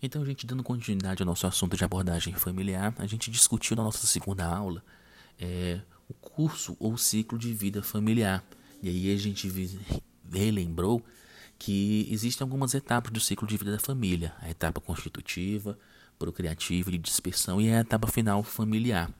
Então, gente dando continuidade ao nosso assunto de abordagem familiar, a gente discutiu na nossa segunda aula é, o curso ou ciclo de vida familiar. E aí a gente relembrou que existem algumas etapas do ciclo de vida da família: a etapa constitutiva, procriativa e de dispersão e a etapa final familiar.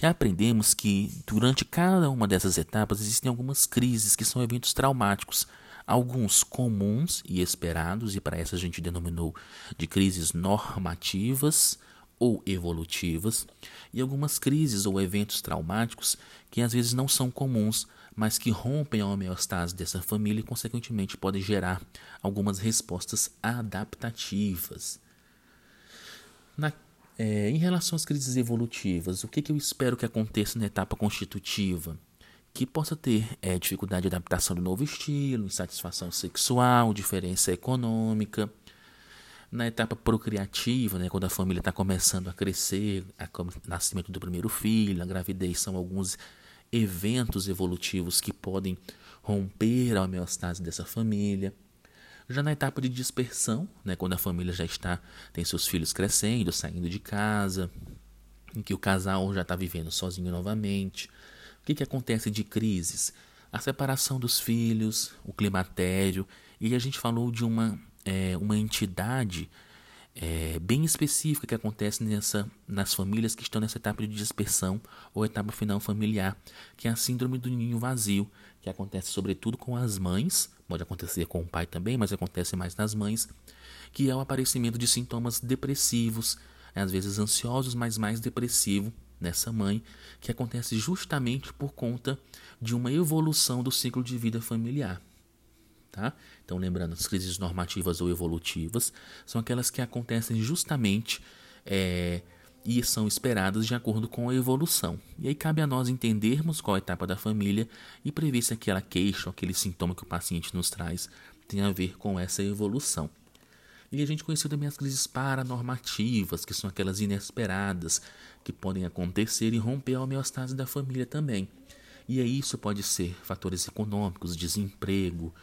E aprendemos que durante cada uma dessas etapas existem algumas crises que são eventos traumáticos alguns comuns e esperados, e para essa a gente denominou de crises normativas ou evolutivas, e algumas crises ou eventos traumáticos que às vezes não são comuns, mas que rompem a homeostase dessa família e, consequentemente, podem gerar algumas respostas adaptativas. Na, é, em relação às crises evolutivas, o que, que eu espero que aconteça na etapa constitutiva? Que possa ter é, dificuldade de adaptação do novo estilo, insatisfação sexual, diferença econômica. Na etapa procriativa, né, quando a família está começando a crescer, o nascimento do primeiro filho, a gravidez são alguns eventos evolutivos que podem romper a homeostase dessa família. Já na etapa de dispersão, né, quando a família já está tem seus filhos crescendo, saindo de casa, em que o casal já está vivendo sozinho novamente, o que, que acontece de crises? A separação dos filhos, o climatério, e a gente falou de uma, é, uma entidade é, bem específica que acontece nessa, nas famílias que estão nessa etapa de dispersão ou etapa final familiar, que é a síndrome do ninho vazio, que acontece sobretudo com as mães, pode acontecer com o pai também, mas acontece mais nas mães, que é o aparecimento de sintomas depressivos, às vezes ansiosos, mas mais depressivo nessa mãe, que acontece justamente por conta de uma evolução do ciclo de vida familiar. Tá? Então, lembrando, as crises normativas ou evolutivas são aquelas que acontecem justamente é, e são esperadas de acordo com a evolução. E aí cabe a nós entendermos qual a etapa da família e prever se aquela queixa, aquele sintoma que o paciente nos traz tem a ver com essa evolução. E a gente conheceu também as crises paranormativas, que são aquelas inesperadas que podem acontecer e romper a homeostase da família também. E aí isso pode ser fatores econômicos, desemprego,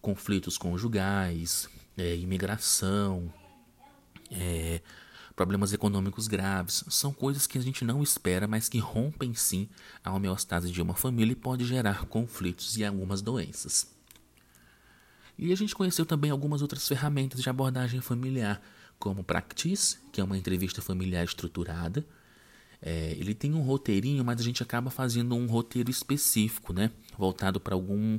conflitos conjugais, é, imigração, é, problemas econômicos graves. São coisas que a gente não espera, mas que rompem sim a homeostase de uma família e pode gerar conflitos e algumas doenças. E a gente conheceu também algumas outras ferramentas de abordagem familiar, como Practice, que é uma entrevista familiar estruturada. É, ele tem um roteirinho, mas a gente acaba fazendo um roteiro específico, né? Voltado para algum,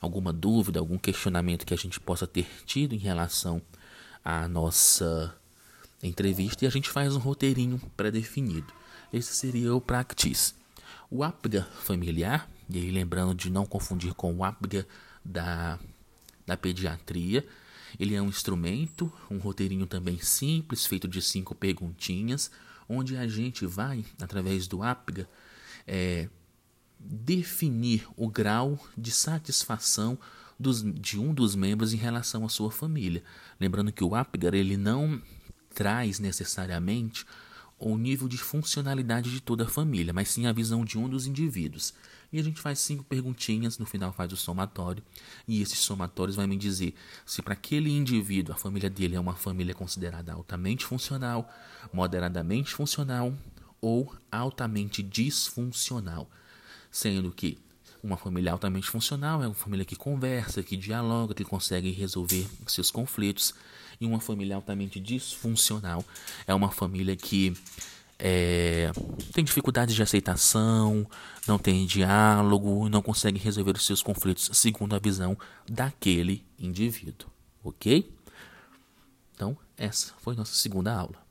alguma dúvida, algum questionamento que a gente possa ter tido em relação à nossa entrevista e a gente faz um roteirinho pré-definido. Esse seria o Practice. O APGA familiar, e aí lembrando de não confundir com o APGA da da pediatria. Ele é um instrumento, um roteirinho também simples, feito de cinco perguntinhas, onde a gente vai, através do APGA, é, definir o grau de satisfação dos, de um dos membros em relação à sua família. Lembrando que o APGAR ele não traz necessariamente o nível de funcionalidade de toda a família, mas sim a visão de um dos indivíduos. E a gente faz cinco perguntinhas, no final faz o somatório, e esses somatórios vai me dizer se para aquele indivíduo a família dele é uma família considerada altamente funcional, moderadamente funcional ou altamente disfuncional. Sendo que uma família altamente funcional é uma família que conversa, que dialoga, que consegue resolver seus conflitos. E uma família altamente disfuncional é uma família que é, tem dificuldades de aceitação, não tem diálogo, não consegue resolver os seus conflitos segundo a visão daquele indivíduo, ok? Então, essa foi nossa segunda aula.